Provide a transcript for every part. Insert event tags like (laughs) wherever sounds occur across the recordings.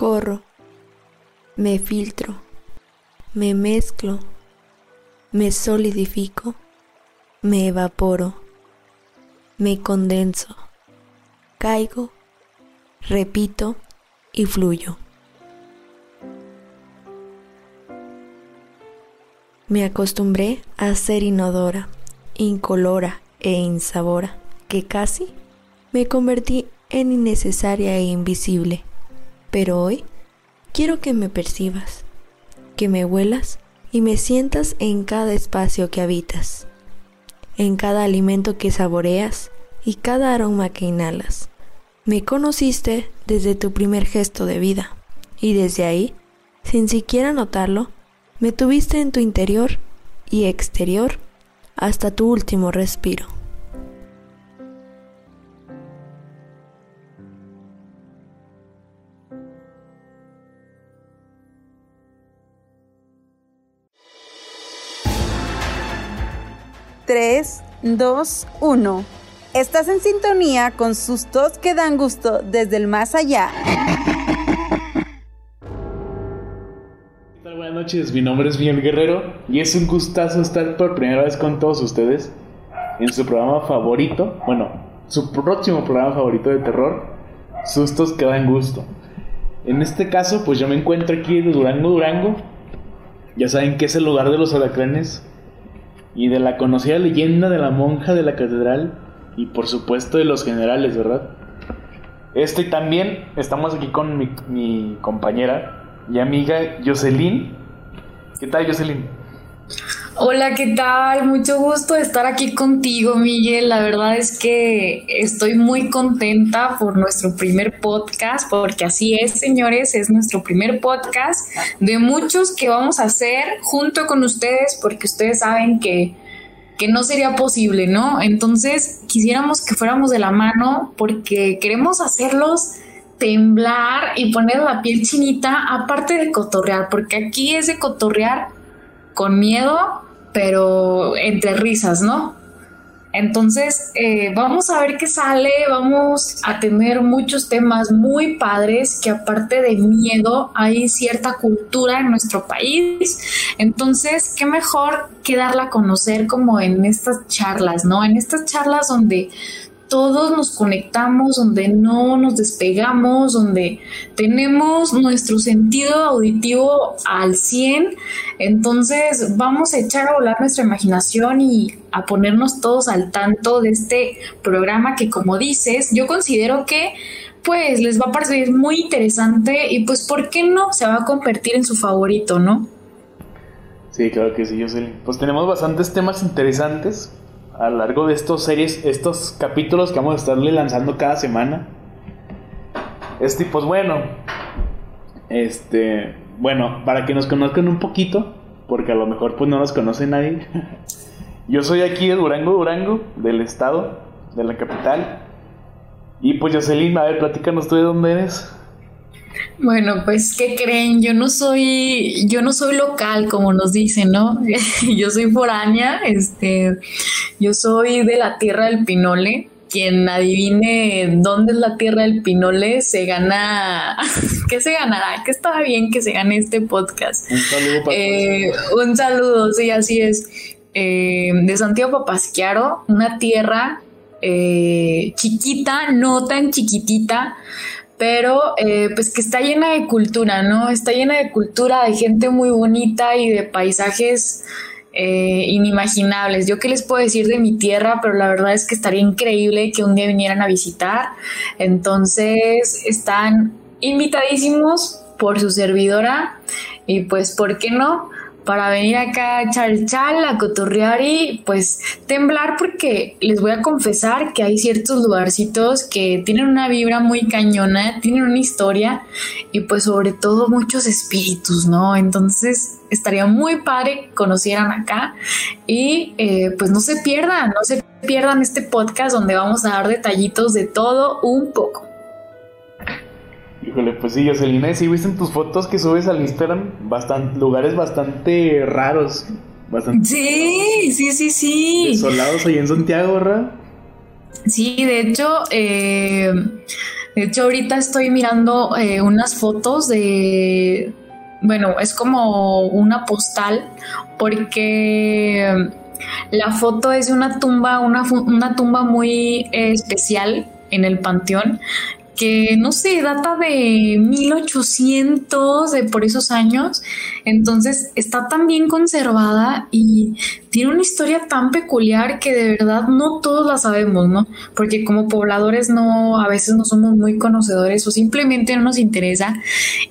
Corro, me filtro, me mezclo, me solidifico, me evaporo, me condenso, caigo, repito y fluyo. Me acostumbré a ser inodora, incolora e insabora, que casi me convertí en innecesaria e invisible. Pero hoy quiero que me percibas, que me huelas y me sientas en cada espacio que habitas, en cada alimento que saboreas y cada aroma que inhalas. Me conociste desde tu primer gesto de vida y desde ahí, sin siquiera notarlo, me tuviste en tu interior y exterior hasta tu último respiro. Tres, dos, uno. Estás en sintonía con sustos que dan gusto desde el más allá. Buenas noches, mi nombre es Miguel Guerrero y es un gustazo estar por primera vez con todos ustedes en su programa favorito, bueno, su próximo programa favorito de terror, Sustos que dan gusto. En este caso, pues yo me encuentro aquí en Durango, Durango. Ya saben que es el lugar de los alacranes y de la conocida leyenda de la monja de la catedral y por supuesto de los generales, ¿verdad? Este también estamos aquí con mi, mi compañera y amiga Jocelyn ¿Qué tal, Jocelyn? Hola, ¿qué tal? Mucho gusto de estar aquí contigo, Miguel. La verdad es que estoy muy contenta por nuestro primer podcast, porque así es, señores, es nuestro primer podcast de muchos que vamos a hacer junto con ustedes, porque ustedes saben que, que no sería posible, ¿no? Entonces, quisiéramos que fuéramos de la mano porque queremos hacerlos temblar y poner la piel chinita, aparte de cotorrear, porque aquí es de cotorrear con miedo, pero entre risas, ¿no? Entonces, eh, vamos a ver qué sale, vamos a tener muchos temas muy padres que aparte de miedo hay cierta cultura en nuestro país. Entonces, qué mejor que darla a conocer como en estas charlas, ¿no? En estas charlas donde todos nos conectamos, donde no nos despegamos, donde tenemos nuestro sentido auditivo al 100. Entonces vamos a echar a volar nuestra imaginación y a ponernos todos al tanto de este programa que como dices, yo considero que pues les va a parecer muy interesante y pues ¿por qué no? Se va a convertir en su favorito, ¿no? Sí, claro que sí, sé. Pues tenemos bastantes temas interesantes a lo largo de estos series, estos capítulos que vamos a estarle lanzando cada semana. Este, pues bueno, este, bueno, para que nos conozcan un poquito, porque a lo mejor pues no nos conoce nadie. (laughs) Yo soy aquí de Durango, Durango, del estado, de la capital. Y pues Jocelyn, a ver, platícanos tú de dónde eres. Bueno, pues, ¿qué creen? Yo no soy, yo no soy local, como nos dicen, ¿no? (laughs) yo soy foránea, este, yo soy de la tierra del Pinole. Quien adivine dónde es la tierra del Pinole se gana. (laughs) ¿Qué se ganará? Que está bien que se gane este podcast. Un saludo para eh, Un saludo, sí, así es. Eh, de Santiago Papasquiaro, una tierra eh, chiquita, no tan chiquitita, pero eh, pues que está llena de cultura, ¿no? Está llena de cultura, de gente muy bonita y de paisajes eh, inimaginables. Yo qué les puedo decir de mi tierra, pero la verdad es que estaría increíble que un día vinieran a visitar. Entonces están invitadísimos por su servidora y pues, ¿por qué no? Para venir acá a echar chal, a cotorrear y pues temblar porque les voy a confesar que hay ciertos lugarcitos que tienen una vibra muy cañona, tienen una historia y pues sobre todo muchos espíritus, ¿no? Entonces estaría muy padre que conocieran acá y eh, pues no se pierdan, no se pierdan este podcast donde vamos a dar detallitos de todo un poco. Híjole, pues sí, Jocelyn, sí, viste en tus fotos que subes al Instagram bastante, lugares bastante raros. Bastante sí, sí, sí, sí. Desolados ahí en Santiago, ¿verdad? Sí, de hecho, eh, De hecho, ahorita estoy mirando eh, unas fotos de, bueno, es como una postal porque la foto es una tumba, una, una tumba muy eh, especial en el panteón que no sé, data de 1800, de por esos años. Entonces está tan bien conservada y tiene una historia tan peculiar que de verdad no todos la sabemos, ¿no? Porque como pobladores no, a veces no somos muy conocedores o simplemente no nos interesa.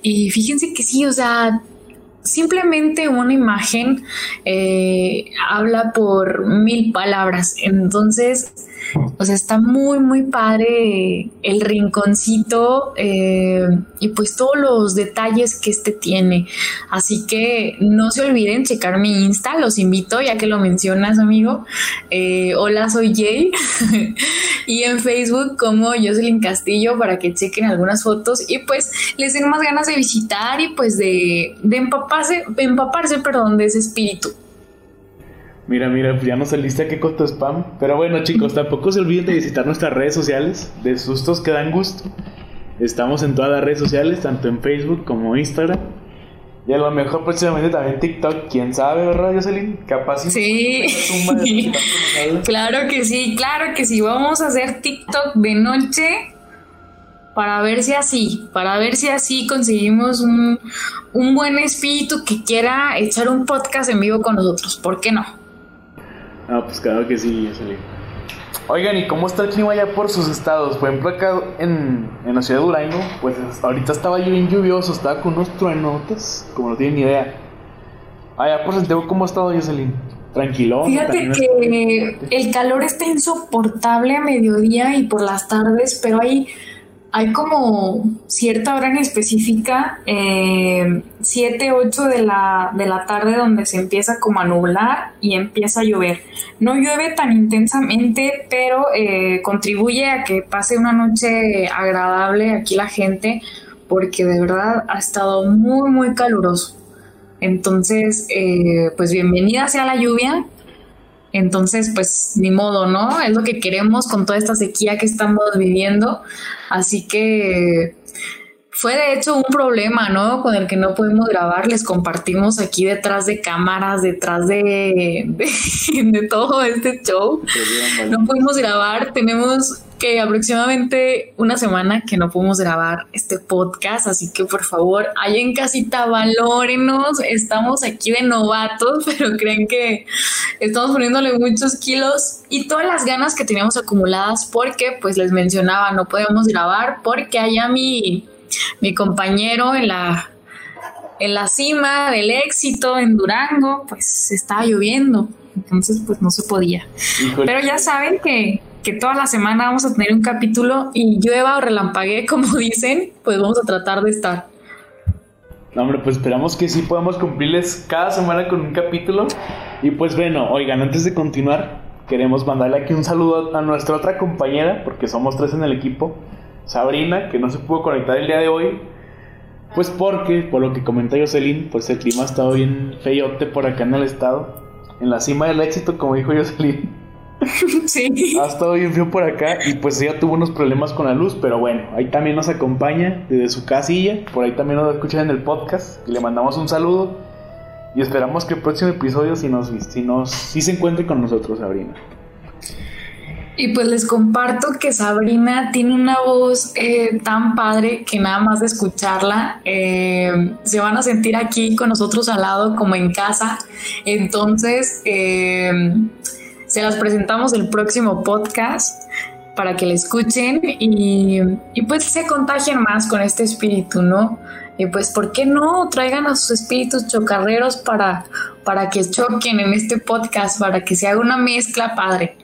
Y fíjense que sí, o sea, simplemente una imagen eh, habla por mil palabras. Entonces, o sea, está muy, muy padre el rinconcito eh, y pues todos los detalles que este tiene. Así que no se olviden checar mi Insta, los invito ya que lo mencionas, amigo. Eh, hola, soy Jay. (laughs) y en Facebook como Jocelyn Castillo para que chequen algunas fotos y pues les den más ganas de visitar y pues de, de empaparse, empaparse, perdón, de ese espíritu. Mira, mira, pues ya no saliste a qué costo spam. Pero bueno, chicos, tampoco se olviden de visitar nuestras redes sociales de sustos que dan gusto. Estamos en todas las redes sociales, tanto en Facebook como Instagram. Y a lo mejor próximamente también TikTok, quién sabe, ¿verdad, Jocelyn? Capaz. Sí. (laughs) claro que sí, claro que sí. Vamos a hacer TikTok de noche para ver si así, para ver si así conseguimos un, un buen espíritu que quiera echar un podcast en vivo con nosotros. ¿Por qué no? Ah, pues claro que sí, ya. Oigan, ¿y cómo está el clima allá por sus estados? Por ejemplo, acá en, en la ciudad de Durango, pues ahorita estaba bien lluvioso, estaba con unos truenotes, como no tienen ni idea. Allá por Santiago, ¿cómo ha estado, Jocelyn? Tranquilo. Fíjate que el calor está insoportable a mediodía y por las tardes, pero hay hay como cierta hora en específica, eh, 7, 8 de la, de la tarde, donde se empieza como a nublar y empieza a llover. No llueve tan intensamente, pero eh, contribuye a que pase una noche agradable aquí la gente, porque de verdad ha estado muy, muy caluroso. Entonces, eh, pues bienvenida sea la lluvia, entonces, pues ni modo, ¿no? Es lo que queremos con toda esta sequía que estamos viviendo. Así que fue de hecho un problema, ¿no? Con el que no pudimos grabar. Les compartimos aquí detrás de cámaras, detrás de, de, (laughs) todo este show. No pudimos grabar. Tenemos que aproximadamente una semana que no pudimos grabar este podcast, así que por favor, ahí en casita, valórenos. Estamos aquí de novatos, (laughs) pero creen que estamos poniéndole muchos kilos y todas las ganas que teníamos acumuladas porque, pues les mencionaba, no podemos grabar porque allá mi, mi compañero en la en la cima del éxito en Durango, pues estaba lloviendo, entonces pues no se podía. Pero ya saben que que toda la semana vamos a tener un capítulo y llueva o relampaguee, (laughs) como dicen, pues vamos a tratar de estar. No, hombre, pues esperamos que sí podamos cumplirles cada semana con un capítulo. Y pues bueno, oigan, antes de continuar, queremos mandarle aquí un saludo a nuestra otra compañera, porque somos tres en el equipo, Sabrina, que no se pudo conectar el día de hoy. Pues porque, por lo que comenta Jocelyn, pues el clima ha estado bien feyote por acá en el estado. En la cima del éxito, como dijo Jocelyn. (laughs) Sí. Ha estado bien frío por acá y pues ella tuvo unos problemas con la luz, pero bueno, ahí también nos acompaña desde su casilla, por ahí también nos escuchan en el podcast y le mandamos un saludo y esperamos que el próximo episodio si nos, si nos, si se encuentre con nosotros, Sabrina. Y pues les comparto que Sabrina tiene una voz eh, tan padre que nada más de escucharla eh, se van a sentir aquí con nosotros al lado como en casa. Entonces, eh, se las presentamos el próximo podcast para que la escuchen y, pues se contagien más con este espíritu, ¿no? Y pues, ¿por qué no traigan a sus espíritus chocarreros para, para que choquen en este podcast, para que se haga una mezcla padre?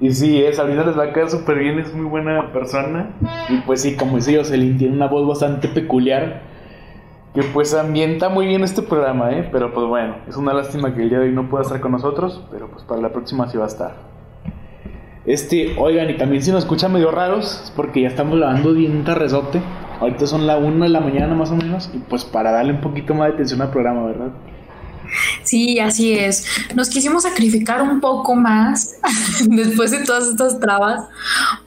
Y sí, es, ahorita les va a quedar súper bien, es muy buena persona. Y pues sí, como dice Jocelyn, tiene una voz bastante peculiar que pues ambienta muy bien este programa, ¿eh? Pero pues bueno, es una lástima que el día de hoy no pueda estar con nosotros, pero pues para la próxima sí va a estar. Este, oigan, y también si nos escuchan medio raros, es porque ya estamos lavando bien tarrezote. Ahorita son la 1 de la mañana más o menos, y pues para darle un poquito más de atención al programa, ¿verdad? Sí, así es. Nos quisimos sacrificar un poco más (laughs) después de todas estas trabas,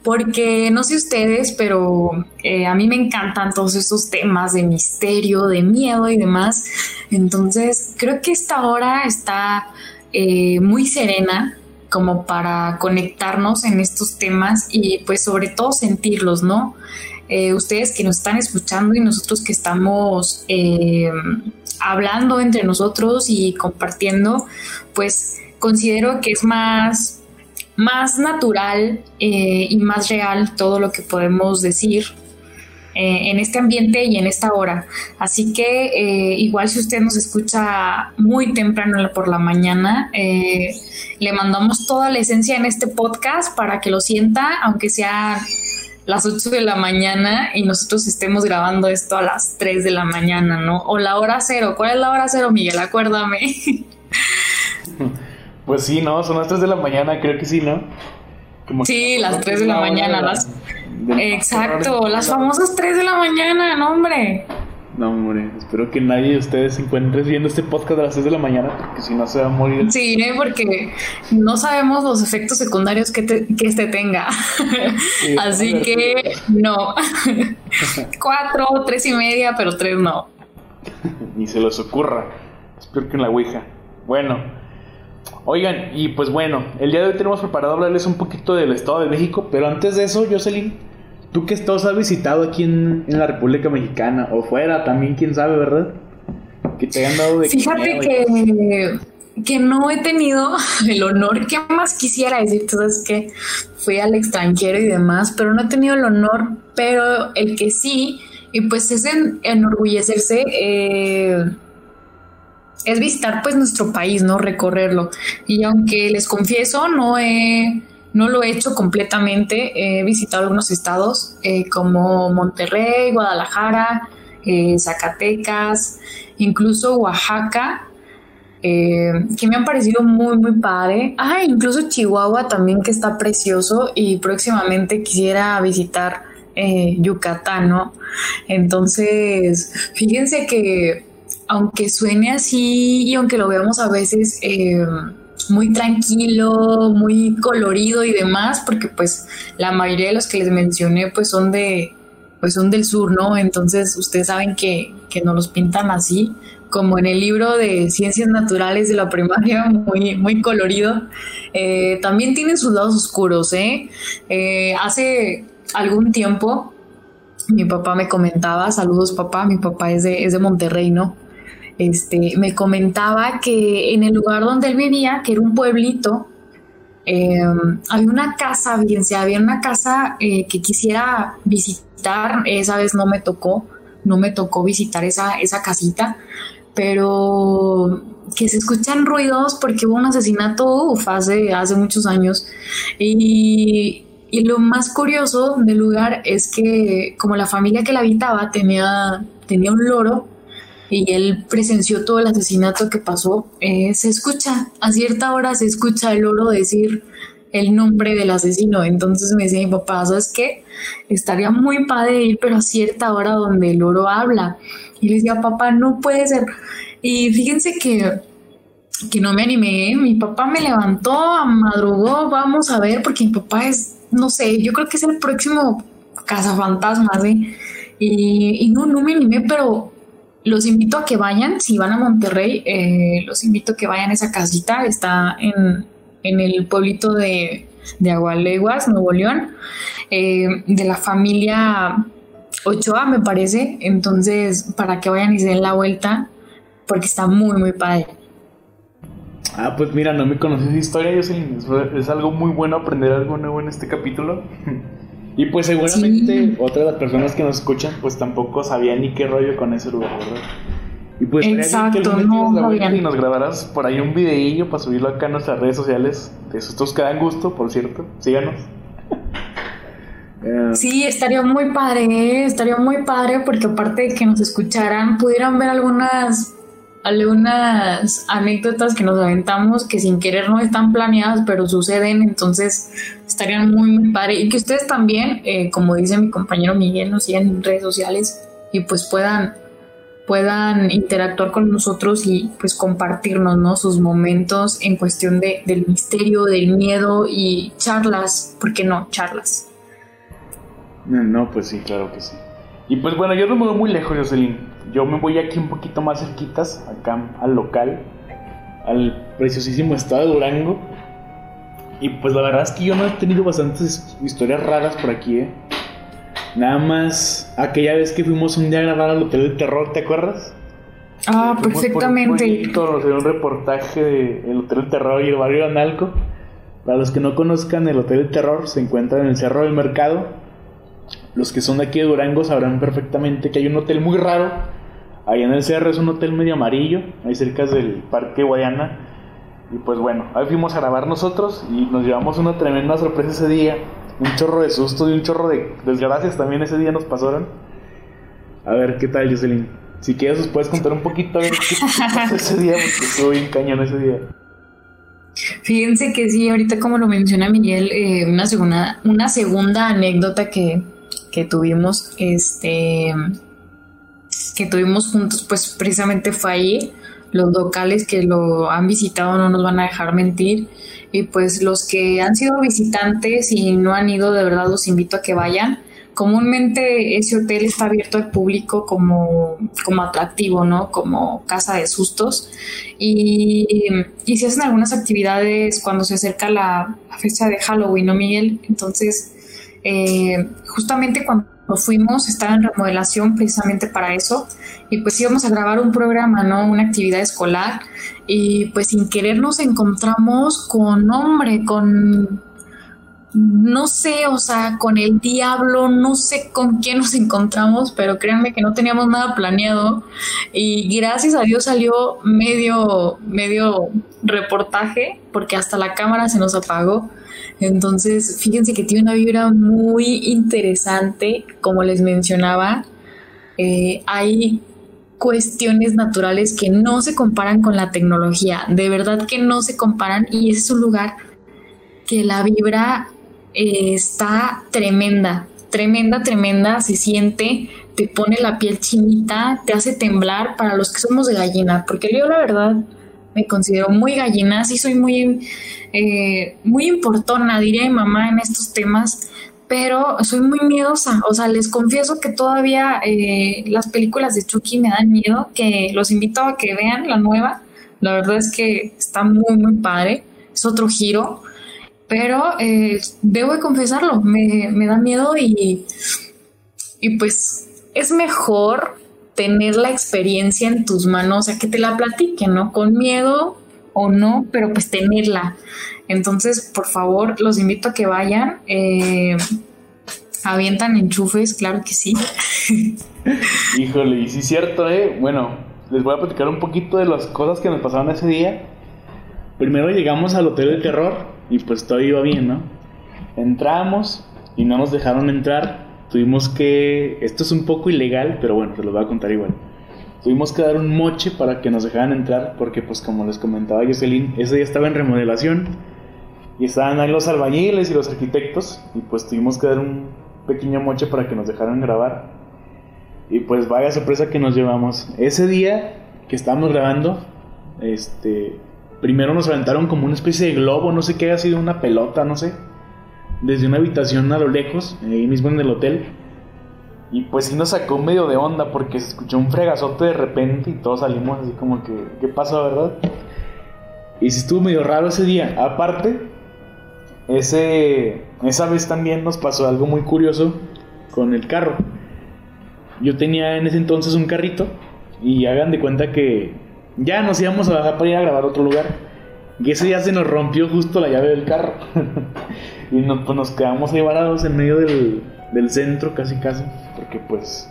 porque no sé ustedes, pero eh, a mí me encantan todos estos temas de misterio, de miedo y demás. Entonces, creo que esta hora está eh, muy serena como para conectarnos en estos temas y pues sobre todo sentirlos, ¿no? Eh, ustedes que nos están escuchando y nosotros que estamos hablando entre nosotros y compartiendo, pues considero que es más, más natural eh, y más real todo lo que podemos decir eh, en este ambiente y en esta hora. Así que eh, igual si usted nos escucha muy temprano por la mañana, le mandamos toda la esencia en este podcast para que lo sienta, aunque sea las 8 de la mañana y nosotros estemos grabando esto a las 3 de la mañana, ¿no? O la hora cero. ¿Cuál es la hora cero, Miguel? Acuérdame. (laughs) Pues sí, ¿no? Son las 3 de la mañana, creo que sí, ¿no? sí, las 3 de la mañana. las... Exacto, las famosas 3 de la mañana, no, hombre. No, hombre, espero que nadie de ustedes se encuentre viendo este podcast a las 6 de la mañana, porque si no se va a morir. Sí, porque no sabemos los efectos secundarios que, que este tenga. (laughs) Así que no. (laughs) Cuatro, tres y media, pero tres no. (laughs) Ni se les ocurra. Espero que en la Ouija. Bueno, oigan, y pues bueno, el día de hoy tenemos preparado hablarles un poquito del Estado de México, pero antes de eso, Jocelyn Tú que estás has visitado aquí en, la República Mexicana o fuera también, quién sabe, ¿verdad? Que te hayan dado de Fíjate que, que no he tenido (laughs) el honor que más quisiera decir, tú sabes que fui al extranjero y demás, pero no he tenido el honor, pero el que sí, y pues es enorgullecerse, eh, es visitar pues nuestro país, ¿no? Recorrerlo. Y aunque les confieso, no he no lo he hecho completamente. He visitado algunos estados eh, como Monterrey, Guadalajara, eh, Zacatecas, incluso Oaxaca, eh, que me han parecido muy, muy padre. Ah, incluso Chihuahua también, que está precioso y próximamente quisiera visitar Yucatán, ¿no? Entonces, fíjense que aunque suene así y aunque lo veamos a veces muy tranquilo, muy colorido y demás, porque pues la mayoría de los que les mencioné pues son de pues son del sur, ¿no? Entonces ustedes saben que, que nos los pintan así, como en el libro de Ciencias Naturales de la primaria, (laughs) muy, muy colorido. Eh, también tienen sus lados oscuros, ¿eh? ¿eh? Hace algún tiempo mi papá me comentaba, saludos papá, mi papá es de, es de Monterrey, ¿no? Este, me comentaba que en el lugar donde él vivía, que era un pueblito, em, había una casa, bien sea, había una casa eh, que quisiera visitar, esa vez no me tocó, no me tocó visitar esa, esa casita, pero que se escuchan ruidos porque hubo un asesinato hace, hace muchos años. Y, y lo más curioso del lugar es que como la familia que la habitaba tenía, tenía un loro, y él presenció todo el asesinato que pasó, eh, se escucha, a cierta hora se escucha el oro decir el nombre del asesino. Entonces me decía mi papá, ¿sabes qué? Estaría muy padre ir, pero a cierta hora donde el oro habla. Y le decía, papá, no puede ser. Y fíjense que, que no me animé. ¿eh? Mi papá me levantó, madrugó, vamos a ver, porque mi papá es, no sé, yo creo que es el próximo cazafantasmas, ¿eh? Y, y no, no me animé, pero los invito a que vayan, si van a Monterrey, eh, los invito a que vayan a esa casita, está en, el pueblito de, de Agualeguas, Nuevo León, eh, de la familia Ochoa, me parece, entonces para que vayan y se den la vuelta, porque está muy, muy padre. Ah, pues mira, no me conoces historia, yo es algo muy bueno aprender algo nuevo en este capítulo. (laughs) Y pues seguramente otras de las personas que nos escuchan pues tampoco sabían ni qué rollo con ese lugar, ¿verdad? Y pues Exacto, que no, y nos grabarás por ahí un videillo para subirlo acá a nuestras redes sociales. De esos que dan gusto, por cierto. Síganos. Eh, (laughs) sí, estaría muy padre, ¿eh? estaría muy padre porque aparte de que nos escucharan, pudieran ver algunas algunas anécdotas que nos aventamos que sin querer no están planeadas, pero suceden, entonces estarían muy, muy padre. Y que ustedes también, eh, como dice mi compañero Miguel, nos sigan en redes sociales y pues puedan puedan interactuar con nosotros y pues compartirnos ¿no? sus momentos en cuestión de, del misterio, del miedo y charlas, ¿por qué no? Charlas. No, pues sí, claro que sí. Y pues bueno, yo no me voy muy lejos, Jocelyn. Yo me voy aquí un poquito más cerquitas, acá al local, al preciosísimo estado de Durango. Y pues la verdad es que yo no he tenido bastantes historias raras por aquí, ¿eh? Nada más aquella vez que fuimos un día a grabar al Hotel del Terror, ¿te acuerdas? Ah, perfectamente. Por un reportaje del Hotel del Terror y el barrio Analco. Para los que no conozcan, el Hotel del Terror se encuentra en el Cerro del Mercado. Los que son de aquí de Durango sabrán perfectamente que hay un hotel muy raro. Ahí en el cerro es un hotel medio amarillo, ahí cerca del Parque Guayana. Y pues bueno, ahí fuimos a grabar nosotros y nos llevamos una tremenda sorpresa ese día un chorro de susto y un chorro de desgracias también ese día nos pasaron. A ver, ¿qué tal, Jocelyn? Si quieres, nos puedes contar un poquito a ver qué pasó (laughs) ese día, porque estuvo bien cañón ese día. Fíjense que sí, ahorita como lo menciona Miguel, eh, una, segunda, una segunda anécdota que, que tuvimos, este, que tuvimos juntos, pues precisamente fue ahí. Los locales que lo han visitado no nos van a dejar mentir y pues los que han sido visitantes y no han ido, de verdad los invito a que vayan. Comúnmente ese hotel está abierto al público como, como atractivo, ¿no? Como casa de sustos. Y, y se hacen algunas actividades cuando se acerca la, fecha de Halloween, ¿no, Miguel? Entonces, eh, justamente cuando fuimos, estaba en remodelación precisamente para eso. Y pues íbamos a grabar un programa, ¿no? Una actividad escolar y pues sin querer nos encontramos con hombre, con no sé, o sea, con el diablo, no sé con quién nos encontramos, pero créanme que no teníamos nada planeado y gracias a Dios salió medio medio reportaje porque hasta la cámara se nos apagó. Entonces, fíjense que tiene una vibra muy interesante, como les mencionaba. Eh, hay cuestiones naturales que no se comparan con la tecnología, de verdad que no se comparan y es un lugar que la vibra eh, está tremenda, tremenda, tremenda, se siente, te pone la piel chinita, te hace temblar para los que somos de gallina, porque yo la verdad me considero muy gallina, sí soy muy, eh, muy importona, diría mi mamá en estos temas, pero soy muy miedosa. O sea, les confieso que todavía eh, las películas de Chucky me dan miedo, que los invito a que vean la nueva. La verdad es que está muy, muy padre. Es otro giro. Pero eh, debo de confesarlo, me, me da miedo y, y pues es mejor tener la experiencia en tus manos, o sea, que te la platiquen, ¿no? Con miedo o no, pero pues tenerla. Entonces, por favor, los invito a que vayan. Eh, avientan enchufes, claro que sí. (laughs) Híjole, y sí es cierto, ¿eh? Bueno, les voy a platicar un poquito de las cosas que nos pasaron ese día. Primero llegamos al Hotel del Terror y pues todo iba bien, ¿no? Entramos y no nos dejaron entrar. Tuvimos que... Esto es un poco ilegal, pero bueno, se lo voy a contar igual. Tuvimos que dar un moche para que nos dejaran entrar porque pues como les comentaba Jocelyn, ese día estaba en remodelación y estaban ahí los albañiles y los arquitectos. Y pues tuvimos que dar un pequeño moche para que nos dejaran grabar. Y pues vaya sorpresa que nos llevamos. Ese día que estábamos grabando, este, primero nos aventaron como una especie de globo, no sé qué ha sido, una pelota, no sé, desde una habitación a lo lejos, ahí mismo en el hotel. Y pues sí nos sacó medio de onda porque se escuchó un fregazote de repente y todos salimos así como que, ¿qué pasó, verdad? Y sí estuvo medio raro ese día. Aparte, ese, esa vez también nos pasó algo muy curioso con el carro. Yo tenía en ese entonces un carrito y hagan de cuenta que ya nos íbamos a bajar para ir a grabar a otro lugar. Y ese día se nos rompió justo la llave del carro. (laughs) y pues nos quedamos ahí varados en medio del, del centro, casi casi. Porque pues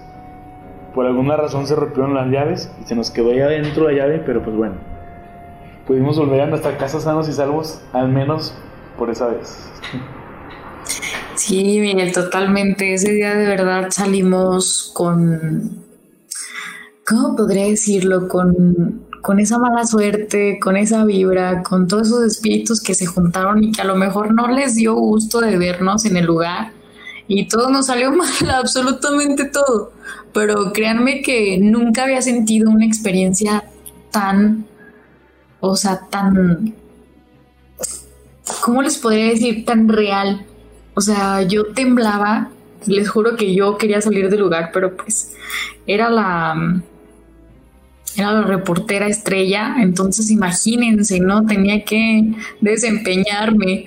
por alguna razón se rompieron las llaves y se nos quedó ahí adentro la llave, pero pues bueno. Pudimos volver a nuestra casa sanos y salvos, al menos por esa vez. Sí, Miguel, totalmente. Ese día de verdad salimos con, ¿cómo podría decirlo? Con, con esa mala suerte, con esa vibra, con todos esos espíritus que se juntaron y que a lo mejor no les dio gusto de vernos en el lugar. y todo nos salió (laughs) mal, absolutamente todo. Pero créanme que nunca había sentido una experiencia tan, o sea, tan, ¿cómo les podría decir? Tan real. O sea, yo temblaba, les juro que yo quería salir del lugar, pero pues era la era la reportera estrella, entonces imagínense, ¿no? Tenía que desempeñarme,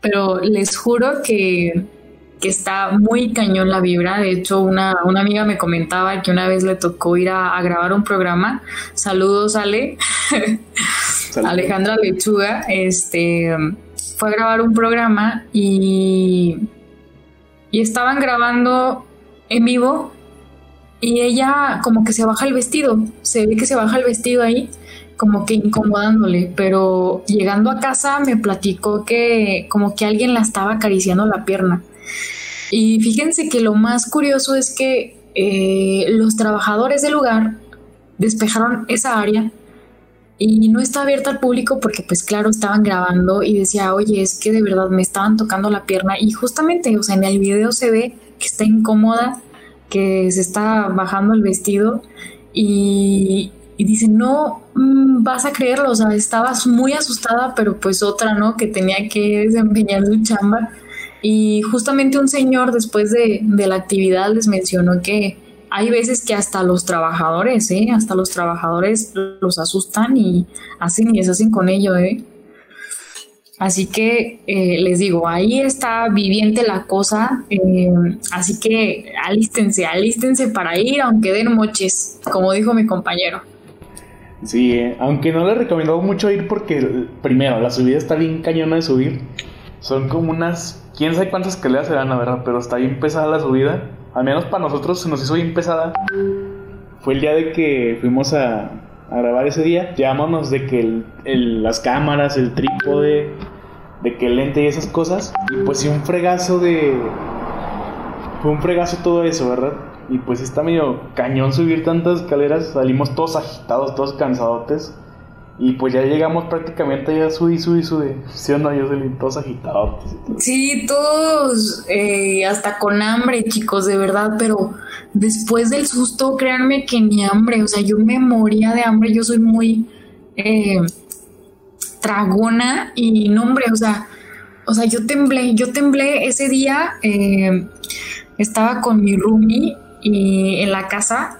pero les juro que, está muy cañón la vibra. De hecho, una, amiga me comentaba que una vez le tocó ir a, grabar un programa. Saludos, Ale. Alejandra Lechuga, este, fue a grabar un programa y, y estaban grabando en vivo y ella como que se baja el vestido, se ve que se baja el vestido ahí, como que incomodándole, pero llegando a casa me platicó que como que alguien la estaba acariciando la pierna. Y fíjense que lo más curioso es que eh, los trabajadores del lugar despejaron esa área y no está abierta al público porque pues claro estaban grabando y decía oye es que de verdad me estaban tocando la pierna y justamente o sea en el video se ve que está incómoda que se está bajando el vestido y, dice, no mm, vas a creerlo, o sea, estabas muy asustada, pero pues otra, ¿no? Que tenía que desempeñar su chamba. Y justamente un señor después de, de la actividad les mencionó que hay veces que hasta los trabajadores, ¿eh? Hasta los trabajadores los asustan y hacen y deshacen con ello, ¿eh? Así que eh, les digo, ahí está viviente la cosa. Eh, así que alístense, alístense para ir, aunque den moches, como dijo mi compañero. Sí, eh, aunque no les recomiendo mucho ir porque, primero, la subida está bien cañona de subir. Son como unas, quién sabe cuántas escaleras serán, la verdad, pero está bien pesada la subida. Al menos para nosotros se nos hizo bien pesada. Fue el día de que fuimos a, a grabar ese día, llevámonos de que el, las cámaras, el trípode, de que el lente y esas cosas. Y pues sí, un fregazo de... Fue un fregazo todo eso, ¿verdad? Y pues está medio cañón subir tantas escaleras. Salimos todos agitados, todos cansadotes. Y pues ya llegamos prácticamente ya subí, subí, subí. ¿Sí o no? Yo salí todos agitados. Sí, todos eh, hasta con hambre, chicos, de verdad. Pero después del susto, créanme que ni hambre. O sea, yo me moría de hambre. Yo soy muy... Eh, tragona y no, hombre, o sea, o sea, yo temblé, yo temblé ese día, eh, estaba con mi roomie y en la casa,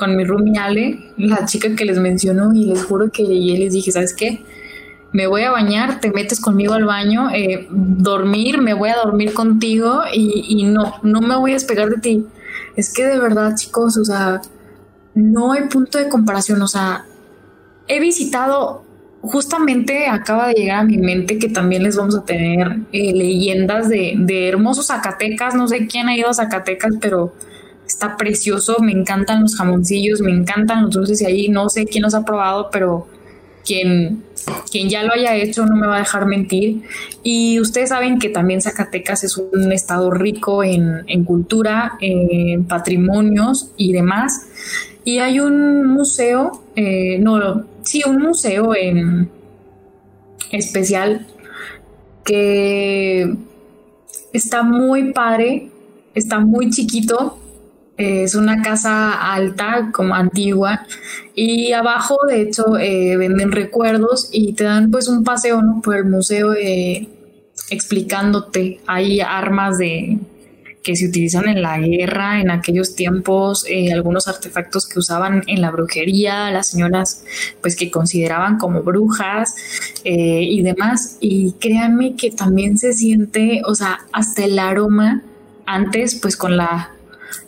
con mi roomie Ale, la chica que les mencionó, y les juro que y les dije, ¿sabes qué? Me voy a bañar, te metes conmigo al baño, eh, dormir, me voy a dormir contigo y, y no, no me voy a despegar de ti. Es que de verdad, chicos, o sea, no hay punto de comparación, o sea, he visitado justamente acaba de llegar a mi mente que también les vamos a tener eh, leyendas de, de, hermosos Zacatecas. No sé quién ha ido a Zacatecas, pero está precioso. Me encantan los jamoncillos, me encantan los dulces y ahí no sé quién los ha probado, pero quien, quien ya lo haya hecho no me va a dejar mentir. Y ustedes saben que también Zacatecas es un estado rico en, cultura, en patrimonios y demás. Y hay un museo, eh, no, sí, un museo en especial que está muy padre, está muy chiquito, es una casa alta, como antigua, y abajo, de hecho, eh, venden recuerdos y te dan pues un paseo por el museo eh, explicándote. Hay armas de, que se utilizan en la guerra en aquellos tiempos, eh, algunos artefactos que usaban en la brujería, las señoras pues que consideraban como brujas y demás. Y créanme que también se siente, o sea, hasta el aroma antes pues con la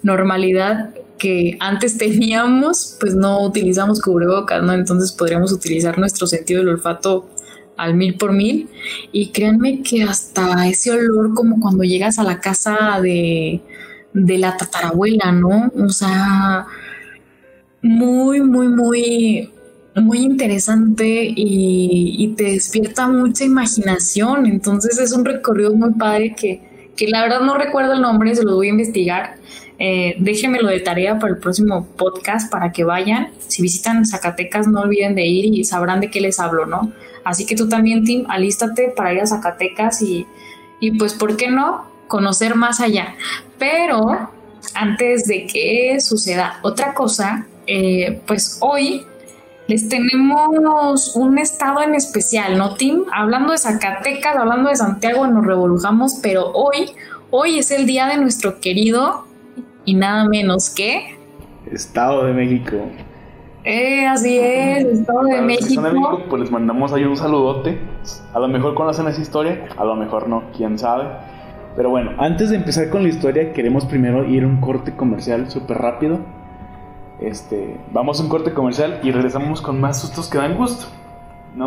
normalidad que antes teníamos, pues no utilizamos cubrebocas, ¿no? Entonces podríamos utilizar nuestro sentido del olfato al mil por mil. Y créanme que hasta ese olor como cuando llegas a la casa de, de la tatarabuela, ¿no? O sea, muy, muy, muy, muy interesante y, te despierta mucha imaginación. Entonces es un recorrido muy padre que, que la verdad no recuerdo el nombre, se lo voy a investigar. Eh, déjenmelo de tarea para el próximo podcast para que vayan. Si visitan Zacatecas, no olviden de ir y sabrán de qué les hablo, ¿no? Así que tú también, Tim, alístate para ir a Zacatecas y, y pues, ¿por qué no? conocer más allá. Pero antes de que suceda otra cosa, eh, pues hoy les tenemos un estado en especial, ¿no, Tim? Hablando de Zacatecas, hablando de Santiago, nos revolujamos, pero hoy, hoy es el día de nuestro querido y nada menos que... Estado de México. Eh, así es, Estado de México. pues les mandamos ahí un saludote. A lo mejor conocen esa historia, a lo mejor no, quién sabe. Pero bueno, antes de empezar con la historia, queremos primero ir a un corte comercial súper rápido. Este, vamos a un corte comercial y regresamos con más sustos que dan gusto.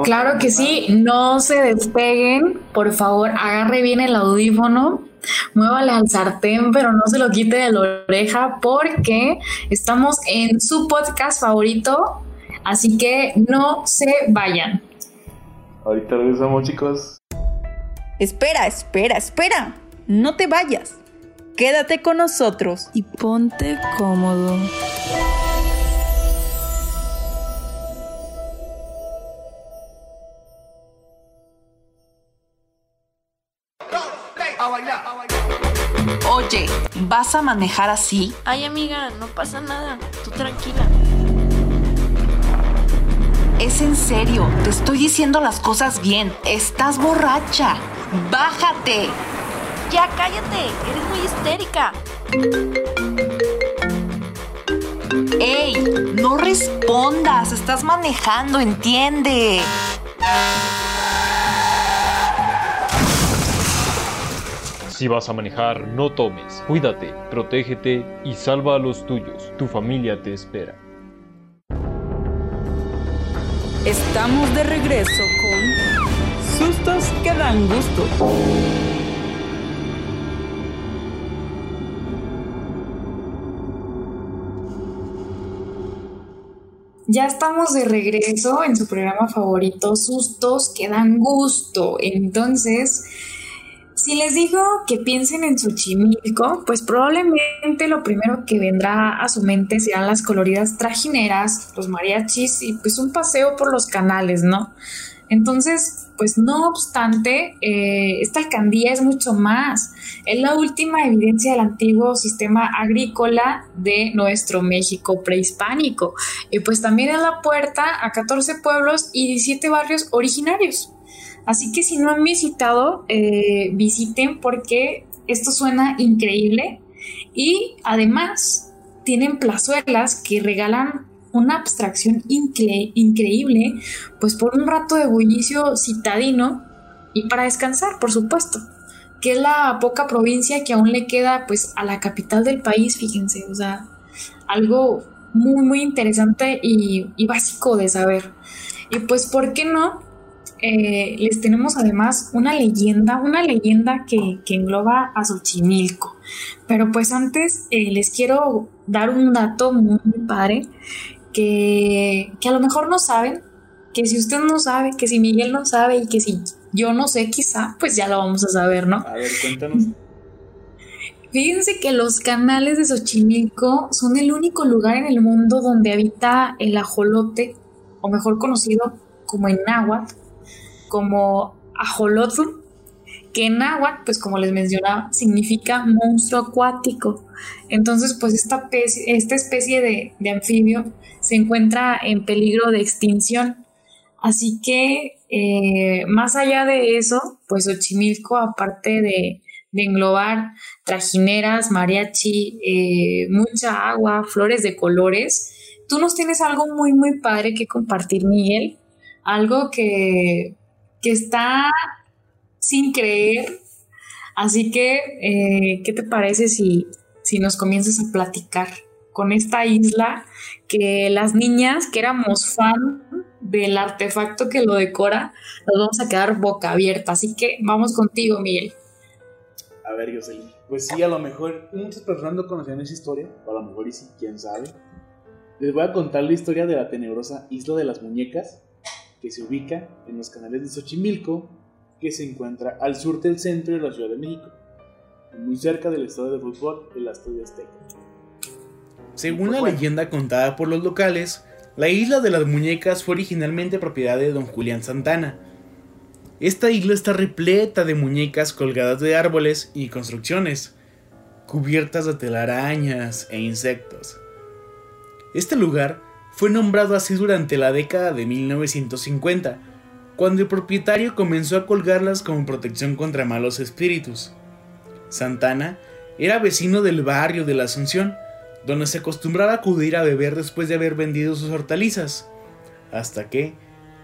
Claro que sí, no se despeguen, por favor, agarre bien el audífono, muévale al sartén, pero no se lo quite de la oreja porque estamos en su podcast favorito, así que no se vayan. Ahorita regresamos, chicos. Espera, espera, espera. No te vayas. Quédate con nosotros y ponte cómodo. Oye, ¿vas a manejar así? Ay, amiga, no pasa nada. Tú tranquila. Es en serio, te estoy diciendo las cosas bien. Estás borracha. Bájate. Ya cállate, eres muy histérica. ¡Ey! No respondas, estás manejando, entiende. Si vas a manejar, no tomes. Cuídate, protégete y salva a los tuyos. Tu familia te espera. Estamos de regreso con Sustos que dan gusto. Ya estamos de regreso en su programa favorito, Sustos que dan gusto. Entonces, si les digo que piensen en Xochimilco, pues probablemente lo primero que vendrá a su mente serán las coloridas trajineras, los mariachis y pues un paseo por los canales, ¿no? Entonces, pues no obstante, eh, esta alcaldía es mucho más. Es la última evidencia del antiguo sistema agrícola de nuestro México prehispánico. Y pues también es la puerta a 14 pueblos y 17 barrios originarios. Así que si no han visitado, eh, visiten porque esto suena increíble. Y además tienen plazuelas que regalan una abstracción increíble, pues por un rato de bullicio citadino y para descansar, por supuesto, que es la poca provincia que aún le queda pues a la capital del país, fíjense, o sea, algo muy, muy interesante y, básico de saber. Y pues, ¿por qué no? Eh, les tenemos además una leyenda, una leyenda que, engloba a Xochimilco. Pero pues antes eh, les quiero dar un dato muy, padre que, a lo mejor no saben, que si usted no sabe, que si Miguel no sabe y que si yo no sé quizá, pues ya lo vamos a saber, ¿no? A ver, cuéntanos. Fíjense que los canales de Xochimilco son el único lugar en el mundo donde habita el ajolote, o mejor conocido como en náhuatl, como ajolotl, que en náhuatl, pues como les mencionaba, significa monstruo acuático. Entonces, pues esta, esta especie de, de anfibio se encuentra en peligro de extinción. Así que, eh, más allá de eso, pues Ochimilco, aparte de, englobar trajineras, mariachi, eh, mucha agua, flores de colores, tú nos tienes algo muy, muy padre que compartir, Miguel. Algo que, que está sin creer. Así que, eh, ¿qué te parece si, si nos comienzas a platicar con esta isla que las niñas que éramos fan del artefacto que lo decora, nos vamos a quedar boca abierta. Así que vamos contigo, Miguel. A ver, Jocelyn. Pues sí, a lo mejor muchas personas no conocían esa historia, o a lo mejor y sí, quién sabe. Les voy a contar la historia de la tenebrosa Isla de las Muñecas, que se ubica en los canales de Xochimilco, que se encuentra al sur del centro de la Ciudad de México, muy cerca del estadio de fútbol, el Estadio Azteca. Según la leyenda contada por los locales, la isla de las muñecas fue originalmente propiedad de don Julián Santana, Esta isla está repleta de muñecas colgadas de árboles y construcciones, cubiertas de telarañas e insectos. Este lugar fue nombrado así durante la década de 1950, cuando el propietario comenzó a colgarlas como protección contra malos espíritus. Santana era vecino del barrio de la Asunción, donde se acostumbraba a acudir a beber después de haber vendido sus hortalizas, hasta que,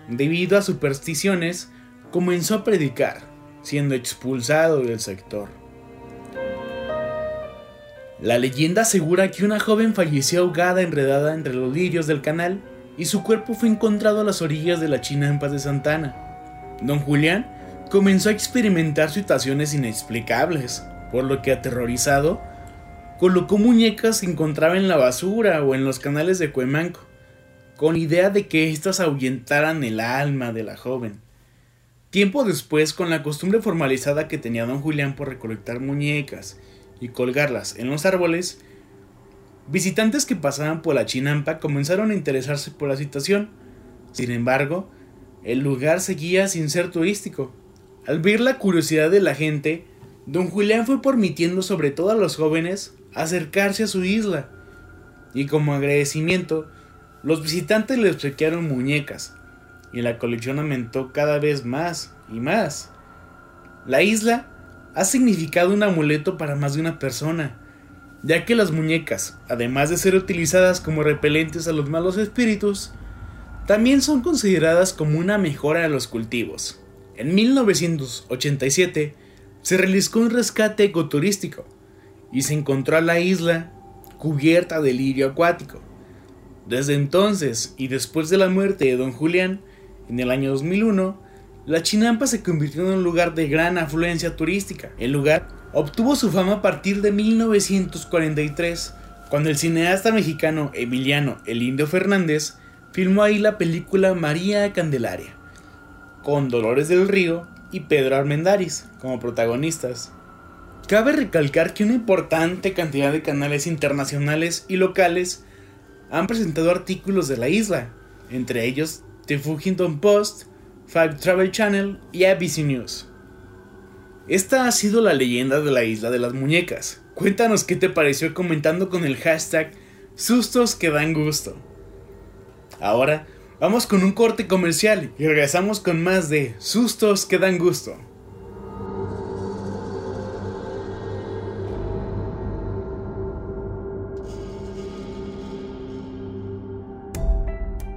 debido a supersticiones, comenzó a predicar, siendo expulsado del sector. La leyenda asegura que una joven falleció ahogada enredada entre los lirios del canal y su cuerpo fue encontrado a las orillas de la chinampa de Santana. Don Julián comenzó a experimentar situaciones inexplicables, por lo que aterrorizado, colocó muñecas que encontraba en la basura o en los canales de Cuemanco, con idea de que éstas ahuyentaran el alma de la joven. Tiempo después, con la costumbre formalizada que tenía don Julián por recolectar muñecas y colgarlas en los árboles, visitantes que pasaban por la chinampa comenzaron a interesarse por la situación. Sin embargo, el lugar seguía sin ser turístico. Al ver la curiosidad de la gente, don Julián fue permitiendo sobre todo a los jóvenes acercarse a su isla. Y como agradecimiento, los visitantes le obsequiaron muñecas, y la colección aumentó cada vez más y más. La isla ha significado un amuleto para más de una persona, ya que las muñecas, además de ser utilizadas como repelentes a los malos espíritus, también son consideradas como una mejora de los cultivos. En 1987 se realizó un rescate ecoturístico y se encontró a la isla cubierta de lirio acuático. Desde entonces y después de la muerte de don Julián, en el año 2001, la Chinampa se convirtió en un lugar de gran afluencia turística. El lugar obtuvo su fama a partir de 1943, cuando el cineasta mexicano Emiliano El Indio Fernández filmó ahí la película María Candelaria, con Dolores del Río y Pedro Armendáriz como protagonistas. Cabe recalcar que una importante cantidad de canales internacionales y locales han presentado artículos de la isla, entre ellos The Huffington Post, Five Travel Channel y ABC News. Esta ha sido la leyenda de la isla de las muñecas. Cuéntanos qué te pareció comentando con el hashtag sustos que dan gusto. Ahora vamos con un corte comercial y regresamos con más de sustos que dan gusto.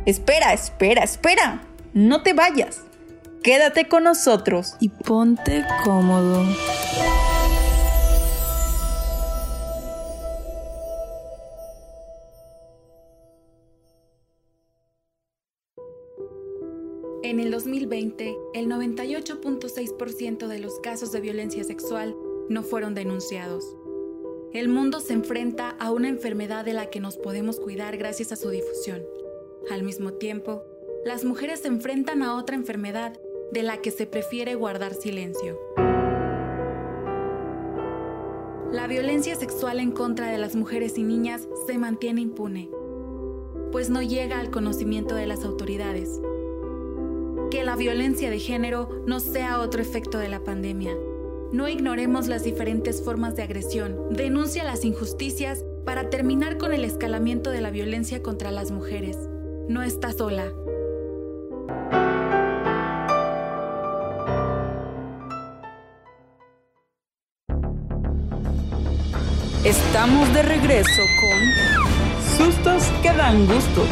Espera, espera, espera. No te vayas. Quédate con nosotros y ponte cómodo. En el 2020, el 98.6% de los casos de violencia sexual no fueron denunciados. El mundo se enfrenta a una enfermedad de la que nos podemos cuidar gracias a su difusión. Al mismo tiempo, las mujeres se enfrentan a otra enfermedad de la que se prefiere guardar silencio. La violencia sexual en contra de las mujeres y niñas se mantiene impune, pues no llega al conocimiento de las autoridades. Que la violencia de género no sea otro efecto de la pandemia. No ignoremos las diferentes formas de agresión. Denuncia las injusticias para terminar con el escalamiento de la violencia contra las mujeres. No está sola. Estamos de regreso con Sustos que dan gusto.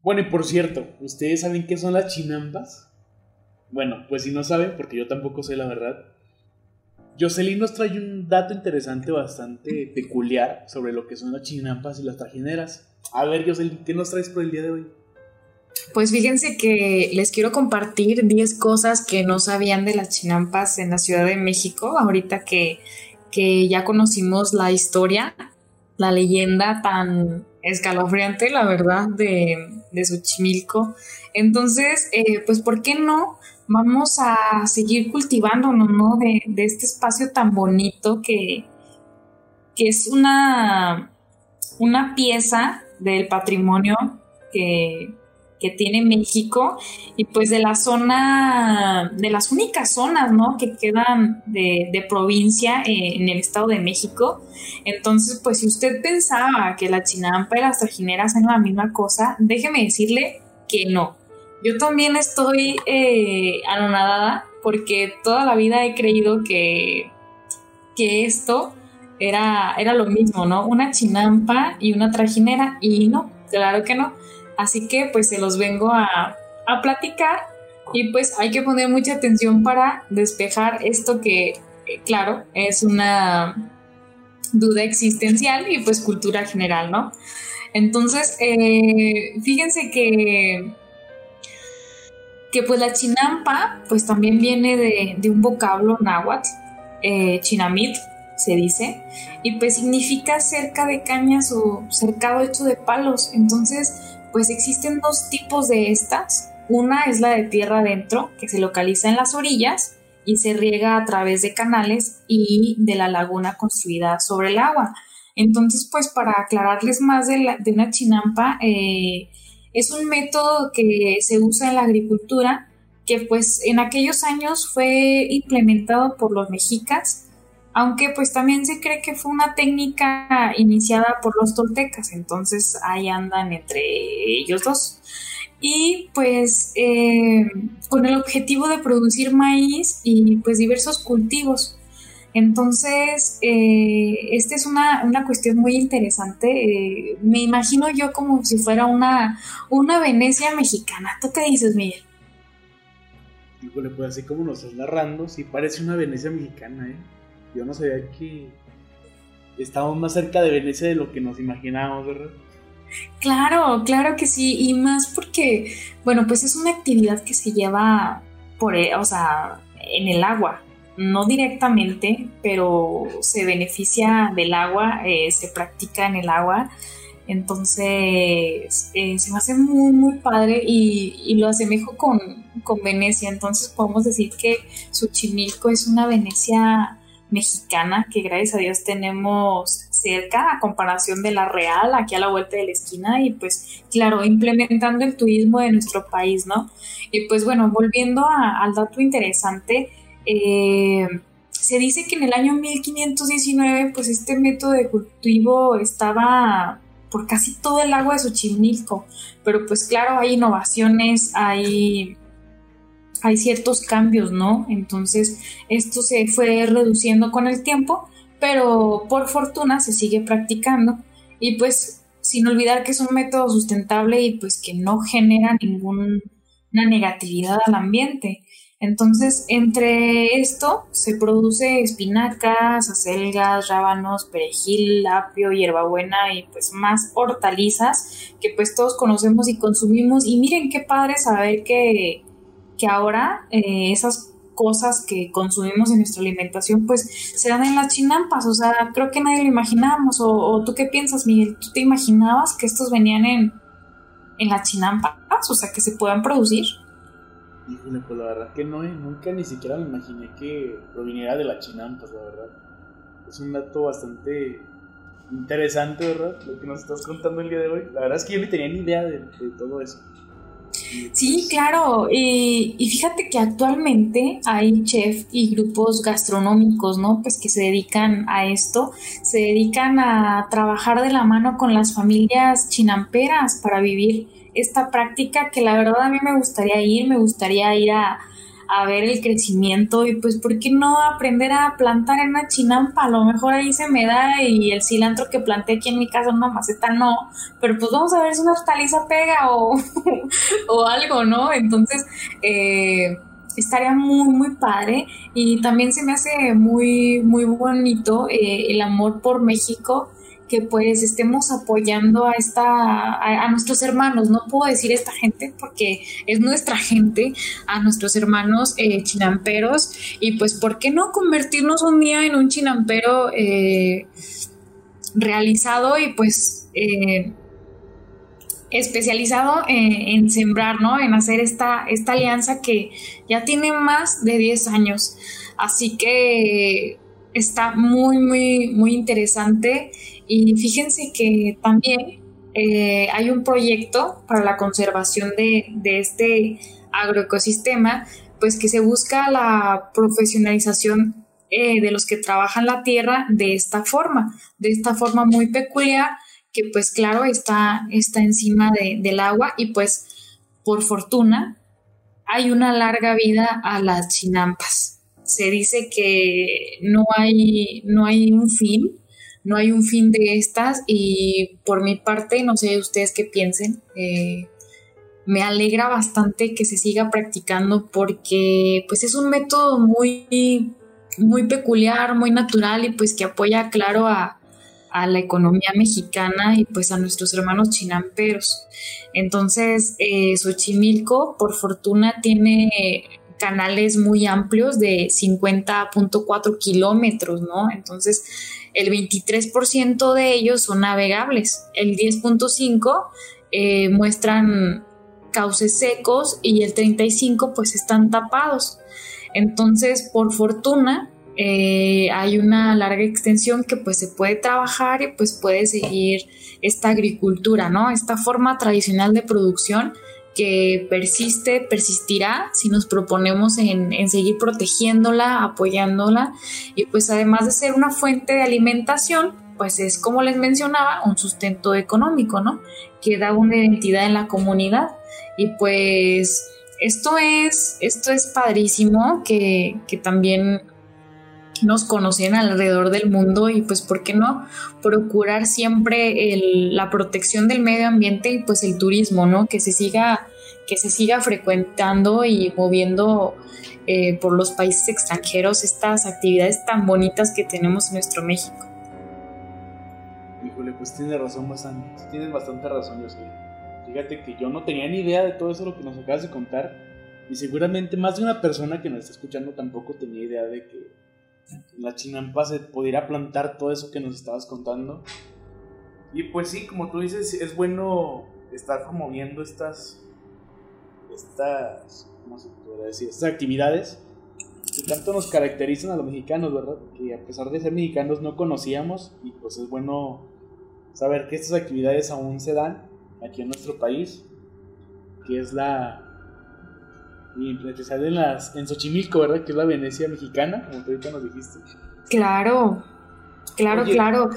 Bueno, y por cierto, ¿ustedes saben qué son las chinampas? Bueno, pues si no saben, porque yo tampoco sé la verdad, Jocelyn nos trae un dato interesante bastante peculiar sobre lo que son las chinampas y las trajineras. A ver, Jocelyn, ¿qué nos traes por el día de hoy? Pues fíjense que les quiero compartir 10 cosas que no sabían de las chinampas en la Ciudad de México, ahorita que, que ya conocimos la historia, la leyenda tan escalofriante, la verdad, de, de Xochimilco. Entonces, eh, pues, ¿por qué no? vamos a seguir cultivándonos, ¿no? De, este espacio tan bonito que, que es una, una pieza del patrimonio que, que tiene México y pues de la zona, de las únicas zonas, ¿no? Que quedan de, provincia eh, en el Estado de México. Entonces, pues si usted pensaba que la chinampa y las trajineras eran la misma cosa, déjeme decirle que no. Yo también estoy eh, anonadada porque toda la vida he creído que, que esto era, era lo mismo, ¿no? Una chinampa y una trajinera y no, claro que no. Así que pues se los vengo a, platicar y pues hay que poner mucha atención para despejar esto que, eh, claro, es una duda existencial y pues cultura general, ¿no? Entonces, eh, fíjense que, que pues la chinampa pues también viene de, un vocablo náhuatl, eh, chinamit, se dice, y pues significa cerca de cañas o cercado hecho de palos. Entonces, pues existen dos tipos de estas. Una es la de tierra adentro, que se localiza en las orillas y se riega a través de canales y de la laguna construida sobre el agua. Entonces, pues para aclararles más de, una chinampa, eh, es un método que se usa en la agricultura que pues en aquellos años fue implementado por los mexicas aunque pues también se cree que fue una técnica iniciada por los toltecas, entonces ahí andan entre ellos dos. Y pues eh, con el objetivo de producir maíz y pues diversos cultivos. Entonces, eh, esta es una, cuestión muy interesante. Eh, me imagino yo como si fuera una, una Venecia mexicana. ¿Tú qué dices, Miguel? Híjole, pues así como nos estás narrando, sí parece una Venecia mexicana, ¿eh? Yo no sabía que estamos más cerca de Venecia de lo que nos imaginábamos, ¿verdad? Claro, claro que sí, y más porque, bueno, pues es una actividad que se lleva por, e, o sea, en el agua, no directamente, pero se beneficia del agua, eh, se practica en el agua, entonces eh, se me hace muy, muy padre y, y lo asemejo con, con Venecia, entonces podemos decir que Xochimilco es una Venecia mexicana que gracias a Dios tenemos cerca a comparación de la real aquí a la vuelta de la esquina y pues claro implementando el turismo de nuestro país no y pues bueno volviendo al dato interesante eh, se dice que en el año 1519 pues este método de cultivo estaba por casi todo el agua de Xochimilco pero pues claro hay innovaciones hay hay ciertos cambios, ¿no? Entonces, esto se fue reduciendo con el tiempo, pero por fortuna se sigue practicando y pues sin olvidar que es un método sustentable y pues que no genera ninguna negatividad al ambiente. Entonces, entre esto se produce espinacas, acelgas, rábanos, perejil, apio, hierbabuena y pues más hortalizas que pues todos conocemos y consumimos. Y miren qué padre saber que que ahora eh, esas cosas que consumimos en nuestra alimentación pues se dan en las chinampas, o sea, creo que nadie lo imaginábamos, o, tú qué piensas, Miguel, ¿tú te imaginabas que estos venían en, en las chinampas, o sea, que se puedan producir? Híjole, pues la verdad que no, eh, nunca ni siquiera me imaginé que proviniera de las chinampas, la verdad. Es un dato bastante interesante, ¿verdad? Lo que nos estás contando el día de hoy. La verdad es que yo ni tenía ni idea de todo eso. Sí, claro. y fíjate que actualmente hay chefs y grupos gastronómicos, ¿no? Pues que se dedican a esto, se dedican a trabajar de la mano con las familias chinamperas para vivir esta práctica que la verdad a mí me gustaría ir, me gustaría ir a, a ver el crecimiento y pues, ¿por qué no aprender a plantar en una chinampa? A lo mejor ahí se me da y el cilantro que planté aquí en mi casa en una maceta no, pero pues vamos a ver si una hortaliza pega o, (laughs) o algo, ¿no? Entonces, eh, estaría muy, muy padre y también se me hace muy, muy bonito eh, el amor por México que pues estemos apoyando a esta a, nuestros hermanos no puedo decir esta gente porque es nuestra gente a nuestros hermanos eh, chinamperos y pues por qué no convertirnos un día en un chinampero eh, realizado y pues eh, especializado en, sembrar, ¿no? En hacer esta, esta alianza que ya tiene más de 10 años. Así que está muy, muy, muy interesante Y fíjense que también eh, hay un proyecto para la conservación de, de este agroecosistema, pues que se busca la profesionalización eh, de los que trabajan la tierra de esta forma, de esta forma muy peculiar, que pues claro está, está encima del agua y pues por fortuna hay una larga vida a las chinampas. Se dice que no hay, no hay un fin, no hay un fin de estas y por mi parte, no sé ustedes qué piensen, eh, me alegra bastante que se siga practicando porque pues es un método muy, muy peculiar, muy natural y pues que apoya claro a, la economía mexicana y pues a nuestros hermanos chinamperos. Entonces, eh, Xochimilco, por fortuna, tiene canales muy amplios de 50.4 kilómetros, ¿no? Entonces, el 23% de ellos son navegables, el 10.5 eh, muestran cauces secos y el 35 pues están tapados. Entonces, por fortuna, eh, hay una larga extensión que pues se puede trabajar y pues puede seguir esta agricultura, ¿no? Esta forma tradicional de producción que persiste, persistirá si nos proponemos en, en, seguir protegiéndola, apoyándola y pues además de ser una fuente de alimentación, pues es como les mencionaba, un sustento económico, ¿no? Que da una identidad en la comunidad y pues esto es, esto es padrísimo que, también nos conocen alrededor del mundo y pues por qué no procurar siempre la protección del medio ambiente y pues el turismo, ¿no? Que se siga, que se siga frecuentando y moviendo eh, por los países extranjeros estas actividades tan bonitas que tenemos en nuestro México. Híjole, pues tiene razón bastante, tienes bastante razón, yo sé. Fíjate que yo no tenía ni idea de todo eso lo que nos acabas de contar. Y seguramente más de una persona que nos está escuchando tampoco tenía idea de que la chinampa se pudiera plantar todo eso que nos estabas contando. Y pues sí, como tú dices, es bueno estar promoviendo estas, estas, ¿cómo se decir? Estas actividades que tanto nos caracterizan a los mexicanos, ¿verdad? Que a pesar de ser mexicanos no conocíamos y pues es bueno saber que estas actividades aún se dan aquí en nuestro país, que es la... Y te sale en, las, en Xochimilco, ¿verdad? Que es la Venecia mexicana, como tú ahorita nos dijiste. Claro, claro, claro.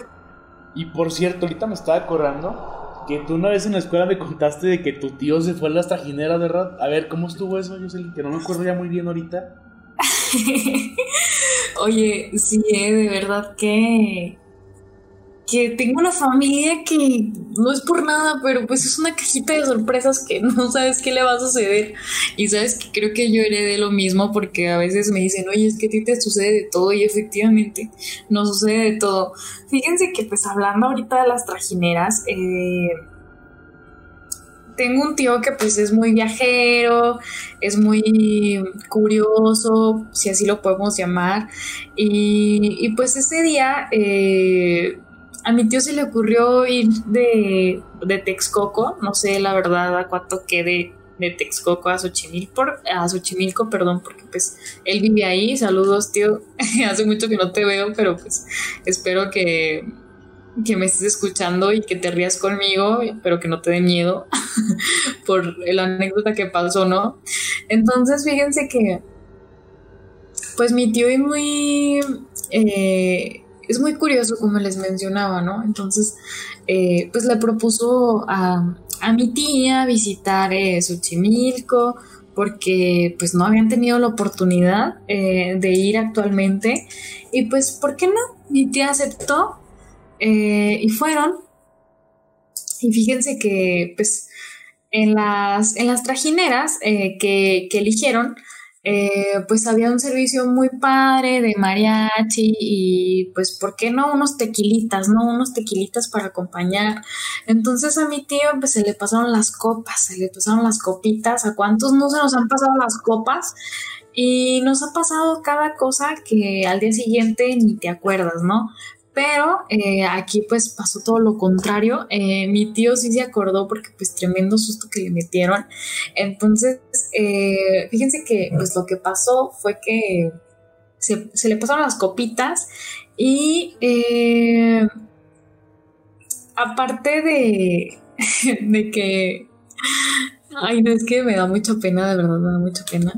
Y por cierto, ahorita me estaba acordando que tú una vez en la escuela me contaste de que tu tío se fue a las trajineras, ¿verdad? A ver, ¿cómo estuvo eso? Yo sé que no me acuerdo ya muy bien ahorita. (laughs) Oye, sí, eh, de verdad que que tengo una familia que no es por nada, pero pues es una cajita de sorpresas que (laughs) no sabes qué le va a suceder. Y sabes que creo que yo heredé lo mismo porque a veces me dicen, oye, es que a ti te sucede de todo y efectivamente no sucede de todo. Fíjense que pues hablando ahorita de las trajineras, eh, tengo un tío que pues es muy viajero, es muy curioso, si así lo podemos llamar. Y, pues ese día... Eh, a mi tío se le ocurrió ir de, de Texcoco, no sé la verdad a cuánto quede de Texcoco a Xochimilco, a Xochimilco, perdón, porque pues él vive ahí. Saludos, tío. (laughs) Hace mucho que no te veo, pero pues espero que, que me estés escuchando y que te rías conmigo, pero que no te dé miedo (laughs) por la anécdota que pasó, ¿no? Entonces, fíjense que, pues mi tío es muy... Eh, es muy curioso como les mencionaba, ¿no? Entonces, eh, pues le propuso a, mi tía visitar eh, Xochimilco porque pues no habían tenido la oportunidad eh, de ir actualmente y pues, ¿por qué no? Mi tía aceptó y fueron y fíjense que pues en las, en las trajineras que, que eligieron, eh, pues había un servicio muy padre de mariachi y pues, ¿por qué no unos tequilitas, no? Unos tequilitas para acompañar. Entonces a mi tío pues se le pasaron las copas, se le pasaron las copitas. ¿A cuántos no se nos han pasado las copas? Y nos ha pasado cada cosa que al día siguiente ni te acuerdas, ¿no? Pero eh, aquí pues pasó todo lo contrario. Eh, mi tío sí se acordó porque pues tremendo susto que le metieron. Entonces, eh, fíjense que pues lo que pasó fue que se, le pasaron las copitas y aparte de, (laughs) de que, ay, no es que me da mucha pena, de verdad me da mucha pena.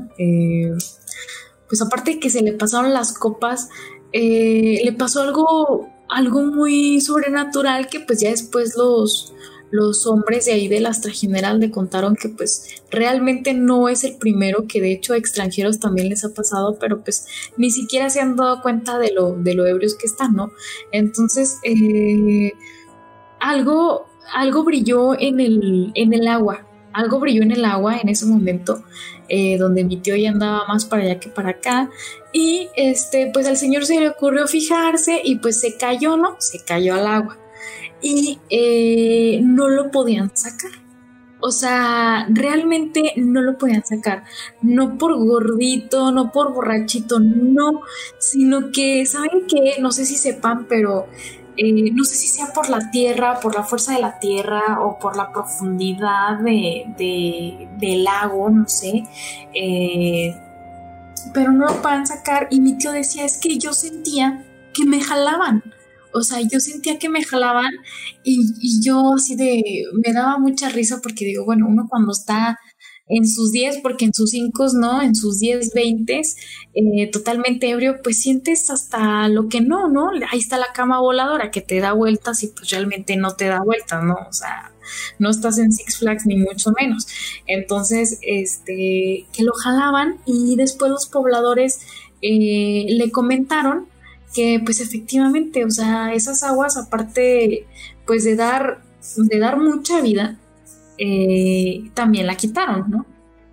Pues aparte de que se le pasaron las copas, eh, le pasó algo, algo muy sobrenatural que pues ya después los, los hombres de ahí del Astra General le contaron que pues realmente no es el primero, que de hecho a extranjeros también les ha pasado, pero pues ni siquiera se han dado cuenta de lo, de lo ebrios que están, ¿no? Entonces, eh, algo, algo brilló en el, en el agua, algo brilló en el agua en ese momento, eh, donde mi tío ya andaba más para allá que para acá, y este, pues al señor se le ocurrió fijarse y pues se cayó, ¿no? Se cayó al agua y eh, no lo podían sacar. O sea, realmente no lo podían sacar. No por gordito, no por borrachito, no, sino que, ¿saben qué? No sé si sepan, pero eh, no sé si sea por la tierra, por la fuerza de la tierra o por la profundidad de, del lago, no sé. Eh, pero no lo puedan sacar y mi tío decía, es que yo sentía que me jalaban. O sea, yo sentía que me jalaban y, yo así de, me daba mucha risa porque digo, bueno, uno cuando está en sus 10, porque en sus 5 no, en sus 10, 20, eh, totalmente ebrio, pues sientes hasta lo que no, ¿no? Ahí está la cama voladora que te da vueltas y pues realmente no te da vueltas, ¿no? O sea, no estás en Six Flags ni mucho menos. Entonces, este, que lo jalaban y después los pobladores eh, le comentaron que pues efectivamente, o sea, esas aguas aparte pues de dar, de dar mucha vida, eh, también la quitaron, ¿no?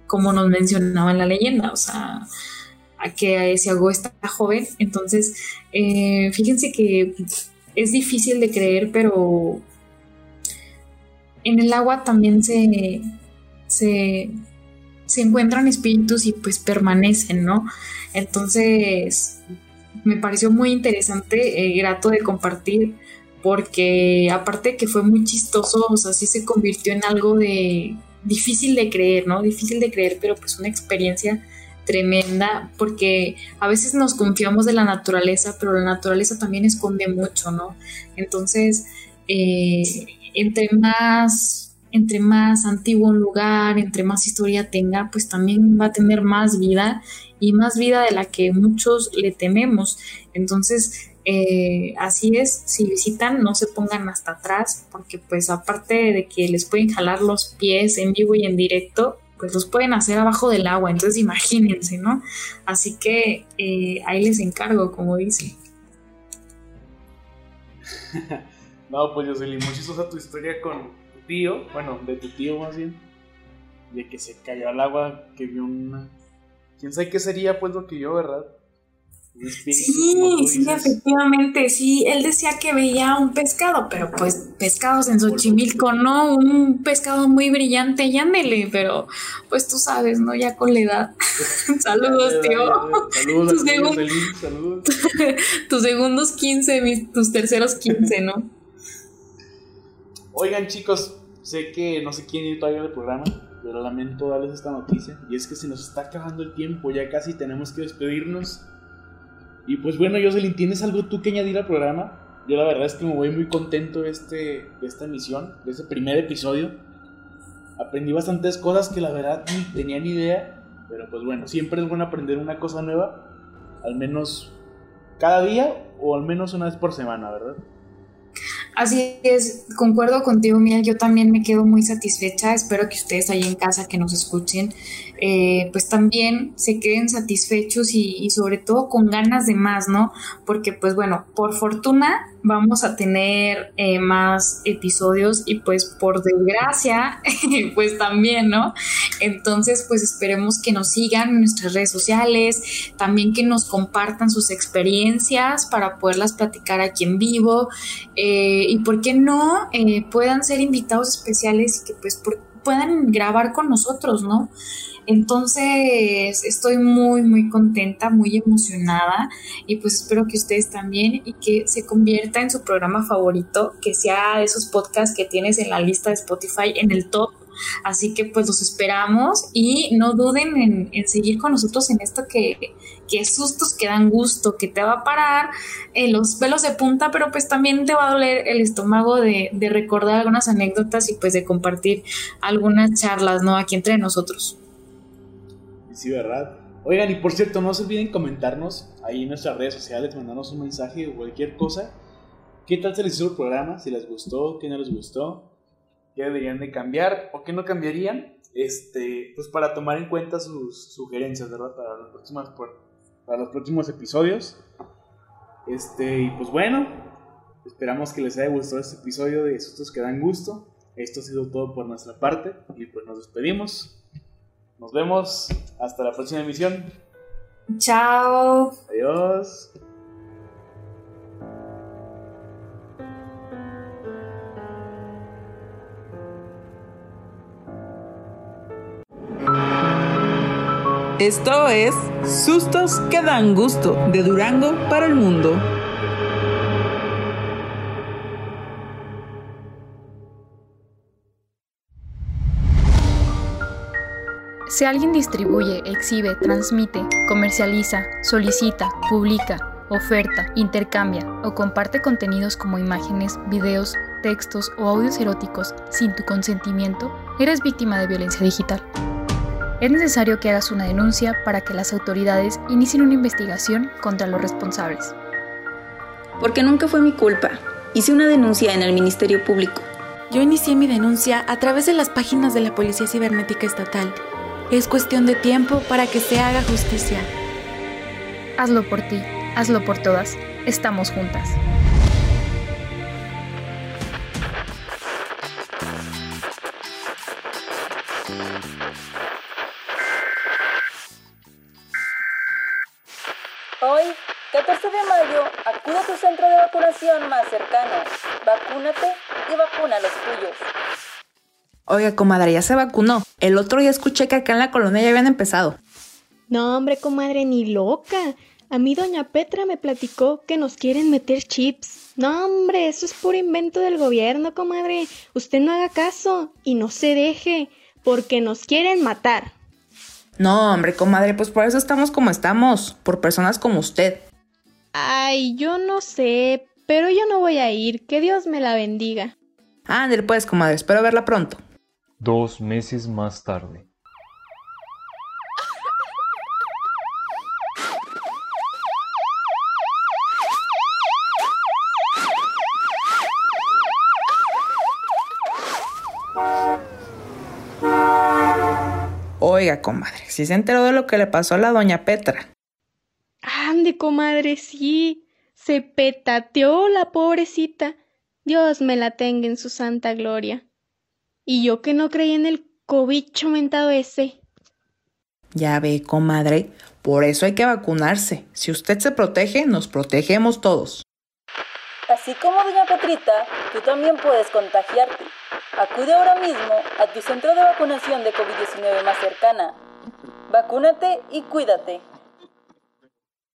Como nos mencionaba en la leyenda, o sea, a que se ahogó esta joven. Entonces, eh, fíjense que es difícil de creer, pero en el agua también se, se, se encuentran espíritus y pues permanecen, ¿no? Entonces, me pareció muy interesante, eh, grato de compartir, porque aparte que fue muy chistoso, o sea, sí se convirtió en algo de difícil de creer, ¿no? Difícil de creer, pero pues una experiencia tremenda, porque a veces nos confiamos de la naturaleza, pero la naturaleza también esconde mucho, ¿no? Entonces, eh, entre más entre más antiguo un lugar, entre más historia tenga, pues también va a tener más vida y más vida de la que muchos le tememos. Entonces, eh, así es, si visitan no se pongan hasta atrás porque pues aparte de que les pueden jalar los pies en vivo y en directo, pues los pueden hacer abajo del agua, entonces imagínense, ¿no? Así que eh, ahí les encargo, como dice. (laughs) no, pues Jocelyn, muy chistosa tu historia con tu tío, bueno, de tu tío más bien, de que se cayó al agua, que vio una quién sabe qué sería pues lo que yo, ¿verdad? Sí, sí, efectivamente, sí, él decía que veía un pescado, pero pues pescados en Xochimilco, no, un pescado muy brillante, llámele, pero pues tú sabes, ¿no? Ya con la edad. (laughs) saludos, tío. Saludos, tus, saludos. (laughs) tus segundos 15, tus terceros 15, ¿no? Oigan, chicos, sé que no sé quién ir todavía el programa, pero lamento darles esta noticia. Y es que se nos está acabando el tiempo, ya casi tenemos que despedirnos. Y pues bueno, Jocelyn, ¿tienes algo tú que añadir al programa? Yo la verdad es que me voy muy contento de, este, de esta emisión, de este primer episodio. Aprendí bastantes cosas que la verdad ni tenía ni idea. Pero pues bueno, siempre es bueno aprender una cosa nueva. Al menos cada día o al menos una vez por semana, ¿verdad? Así es, concuerdo contigo, Miel. Yo también me quedo muy satisfecha. Espero que ustedes ahí en casa que nos escuchen, eh, pues también se queden satisfechos y, y, sobre todo con ganas de más, ¿no? Porque, pues bueno, por fortuna vamos a tener eh, más episodios y pues por desgracia, (laughs) pues también, ¿no? Entonces, pues esperemos que nos sigan en nuestras redes sociales, también que nos compartan sus experiencias para poderlas platicar aquí en vivo eh, y, ¿por qué no? Eh, puedan ser invitados especiales y que pues puedan grabar con nosotros, ¿no? Entonces estoy muy, muy contenta, muy emocionada y pues espero que ustedes también y que se convierta en su programa favorito, que sea de esos podcasts que tienes en la lista de Spotify en el top Así que pues los esperamos y no duden en, seguir con nosotros en esto que, que sustos que dan gusto, que te va a parar eh, los pelos de punta, pero pues también te va a doler el estómago de, de recordar algunas anécdotas y pues de compartir algunas charlas, ¿no? Aquí entre nosotros. Sí, ¿verdad? Oigan, y por cierto, no se olviden comentarnos ahí en nuestras redes sociales, mandarnos un mensaje o cualquier cosa. ¿Qué tal se les hizo el programa? Si les gustó, qué no les gustó, qué deberían de cambiar o qué no cambiarían. Este, pues para tomar en cuenta sus sugerencias, ¿verdad? Para los próximos, para los próximos episodios. Este, y pues bueno, esperamos que les haya gustado este episodio de Sustos que dan gusto. Esto ha sido todo por nuestra parte y pues nos despedimos. Nos vemos. Hasta la próxima emisión. Chao. Adiós. Esto es Sustos que dan gusto de Durango para el mundo. Si alguien distribuye, exhibe, transmite, comercializa, solicita, publica, oferta, intercambia o comparte contenidos como imágenes, videos, textos o audios eróticos sin tu consentimiento, eres víctima de violencia digital. Es necesario que hagas una denuncia para que las autoridades inicien una investigación contra los responsables. Porque nunca fue mi culpa. Hice una denuncia en el Ministerio Público. Yo inicié mi denuncia a través de las páginas de la Policía Cibernética Estatal es cuestión de tiempo para que se haga justicia. Hazlo por ti, hazlo por todas. Estamos juntas. Hoy, 14 de mayo, acude a tu centro de vacunación más cercano. Vacúnate y vacuna a los tuyos. Oiga, comadre, ya se vacunó. El otro día escuché que acá en la colonia ya habían empezado. No, hombre, comadre, ni loca. A mí doña Petra me platicó que nos quieren meter chips. No, hombre, eso es puro invento del gobierno, comadre. Usted no haga caso y no se deje, porque nos quieren matar. No, hombre, comadre, pues por eso estamos como estamos, por personas como usted. Ay, yo no sé, pero yo no voy a ir. Que Dios me la bendiga. Ándale pues, comadre, espero verla pronto. Dos meses más tarde. Oiga, comadre, si se enteró de lo que le pasó a la doña Petra. Ande, comadre, sí. Se petateó la pobrecita. Dios me la tenga en su santa gloria. Y yo que no creí en el cobicho mentado ese. Ya ve, comadre, por eso hay que vacunarse. Si usted se protege, nos protegemos todos. Así como doña Petrita, tú también puedes contagiarte. Acude ahora mismo a tu centro de vacunación de COVID-19 más cercana. Vacúnate y cuídate.